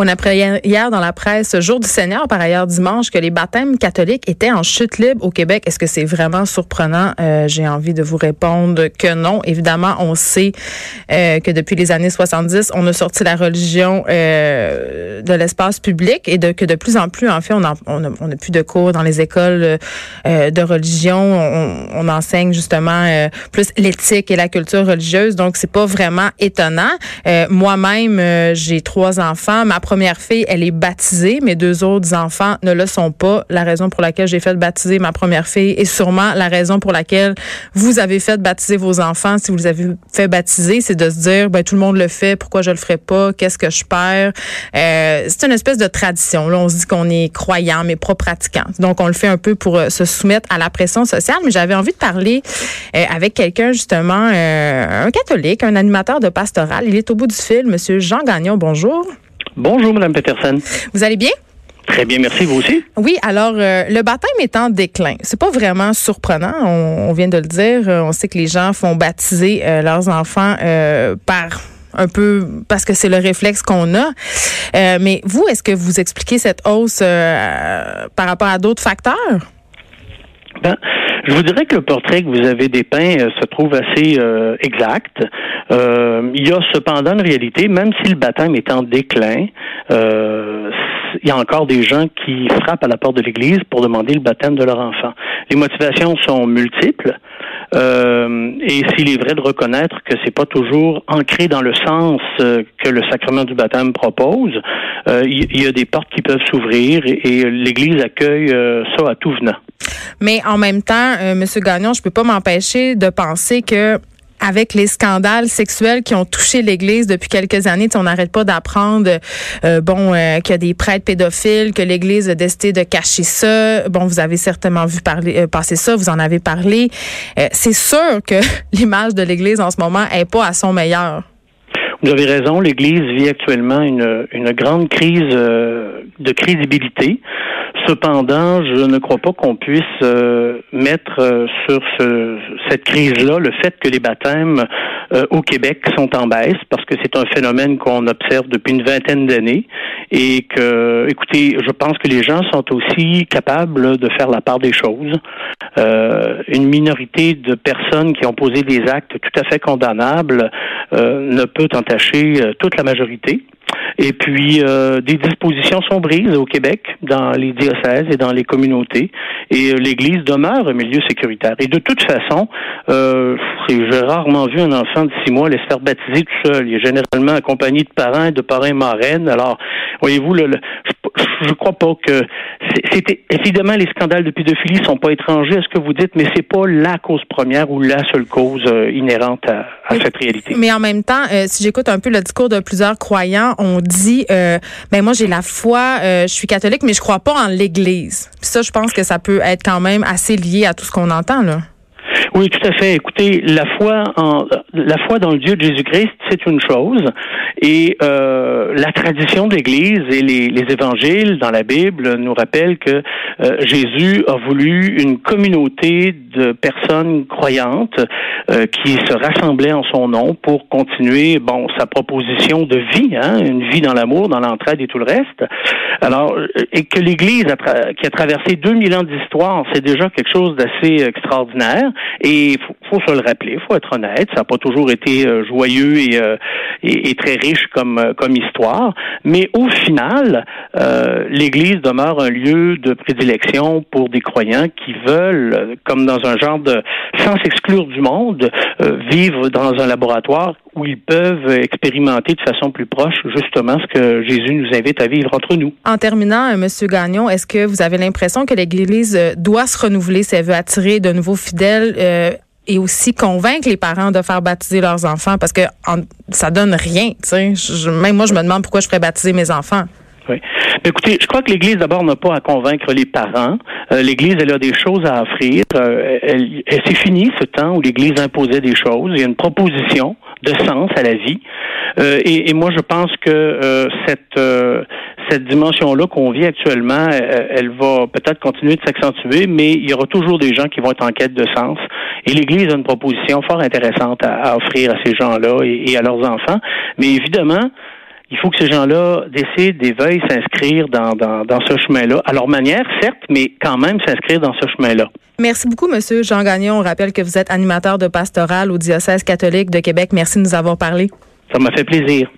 On apprenait hier dans la presse, jour du Seigneur, par ailleurs dimanche, que les baptêmes catholiques étaient en chute libre au Québec. Est-ce que c'est vraiment surprenant? Euh, J'ai envie de vous répondre que non. Évidemment, on sait euh, que depuis les années 70, on a sorti la religion euh, de l'espace public et de, que de plus en plus, en fait, on n'a on a, on a plus de cours dans les écoles euh, de religion. On, on enseigne justement euh, plus l'éthique et la culture religieuse. Donc, c'est pas vraiment étonnant. Euh, Moi-même, j'ai trois enfants. Première fille, elle est baptisée. Mes deux autres enfants ne le sont pas. La raison pour laquelle j'ai fait baptiser ma première fille est sûrement la raison pour laquelle vous avez fait baptiser vos enfants. Si vous les avez fait baptiser, c'est de se dire, ben, tout le monde le fait, pourquoi je le ferais pas? Qu'est-ce que je perds? Euh, c'est une espèce de tradition. Là, on se dit qu'on est croyant, mais pas pratiquant. Donc, on le fait un peu pour euh, se soumettre à la pression sociale. Mais j'avais envie de parler euh, avec quelqu'un, justement, euh, un catholique, un animateur de pastoral. Il est au bout du fil, Monsieur Jean Gagnon. Bonjour. Bonjour, Mme Peterson. Vous allez bien? Très bien, merci. Vous aussi? Oui, alors euh, le baptême est en déclin. C'est pas vraiment surprenant, on, on, vient de le dire. On sait que les gens font baptiser euh, leurs enfants euh, par un peu parce que c'est le réflexe qu'on a. Euh, mais vous, est-ce que vous expliquez cette hausse par rapport à d'autres facteurs? Ben, je vous dirais que le portrait que vous avez dépeint euh, se trouve assez euh, exact. Euh, il y a cependant une réalité, même si le baptême est en déclin, il y a encore des gens qui frappent à la porte de l'Église pour demander le baptême de leur enfant. Les motivations sont multiples. Euh, et s'il est vrai de reconnaître que c'est pas toujours ancré dans le sens euh, que le sacrement du baptême propose, euh, il y, a des portes qui peuvent s'ouvrir et, et l'Église accueille ça à tout venant. Mais en même temps, Monsieur Gagnon, je peux pas m'empêcher de penser que avec les scandales sexuels qui ont touché l'Église depuis quelques années. on n'arrête pas d'apprendre, euh, bon, euh, qu'il y a des prêtres pédophiles, que l'Église a décidé de cacher ça. Bon, vous avez certainement vu parler, euh, passer ça, vous en avez parlé. Euh, c'est sûr que l'image de l'Église en ce moment est pas à son meilleur. Vous avez raison, l'Église vit actuellement une, une grande crise de crédibilité. Cependant, je ne crois pas qu'on puisse euh, mettre euh, sur ce, cette crise-là le fait que les baptêmes euh, au Québec sont en baisse, parce que c'est un phénomène qu'on observe depuis une vingtaine d'années, et que, écoutez, je pense que les gens sont aussi capables de faire la part des choses. une minorité de personnes qui ont posé des actes tout à fait condamnables ne peut entacher toute la majorité. Et puis, euh, des dispositions sont prises au Québec, dans les diocèses et dans les communautés, et euh, l'Église demeure un milieu sécuritaire. Et de toute façon, euh, j'ai rarement vu un enfant de six mois aller se faire baptiser tout seul. Il est généralement accompagné de parents et de parrains marraines. Alors, voyez-vous, le, le, je, je crois pas que c'était évidemment les scandales de pédophilie sont pas étrangers à ce que vous dites, mais c'est pas la cause première ou la seule cause euh, inhérente à, à mais, cette réalité. Mais en même temps, euh, si j'écoute un peu le discours de plusieurs croyants, on dit, euh, ben moi j'ai la foi, euh, je suis catholique, mais je crois pas en l'Église. Puis ça, je pense que ça peut être quand même assez lié à tout ce qu'on entend là. Oui, tout à fait. Écoutez, la foi en la foi dans le Dieu de Jésus-Christ, c'est une chose, et euh, la tradition de l'Église et les, les, évangiles dans la Bible nous rappellent que euh, Jésus a voulu une communauté de personnes croyantes euh, qui se rassemblaient en son nom pour continuer, bon, sa proposition de vie, hein, une vie dans l'amour, dans l'entraide et tout le reste. Alors, et que l'Église qui a traversé 2000 ans d'histoire, c'est déjà quelque chose d'assez extraordinaire. Et faut, faut, se le rappeler, faut être honnête, ça n'a pas toujours été euh, joyeux et, euh, et, et, très riche comme, euh, comme histoire, mais au final, euh, l'Église demeure un lieu de prédilection pour des croyants qui veulent, comme dans un genre de, sans s'exclure du monde, vivre dans un laboratoire où ils peuvent expérimenter de façon plus proche justement ce que Jésus nous invite à vivre entre nous. En terminant, M. Gagnon, est-ce que vous avez l'impression que l'Église doit se renouveler si elle veut attirer de nouveaux fidèles euh, et aussi convaincre les parents de faire baptiser leurs enfants parce que ça donne rien. Même moi, je me demande pourquoi je ferais baptiser mes enfants. Oui. écoutez, je crois que l'Église, d'abord, n'a pas à convaincre les parents. Euh, L'Église, elle a des choses à offrir. Euh, elle, c'est fini ce temps où l'Église imposait des choses. Il y a une proposition de sens à la vie. Euh, et, moi, je pense que cette dimension-là qu'on vit actuellement, elle, va peut-être continuer de s'accentuer, mais il y aura toujours des gens qui vont être en quête de sens. Et l'Église a une proposition fort intéressante à, offrir à ces gens-là et, à leurs enfants. Mais évidemment, il faut que ces gens-là décident et veuillent s'inscrire dans, dans, dans ce chemin-là, à leur manière, certes, mais quand même s'inscrire dans ce chemin-là. Merci beaucoup, Monsieur Jean Gagnon. On rappelle que vous êtes animateur de pastoral au diocèse catholique de Québec. Merci de nous avoir parlé. Ça m'a fait plaisir.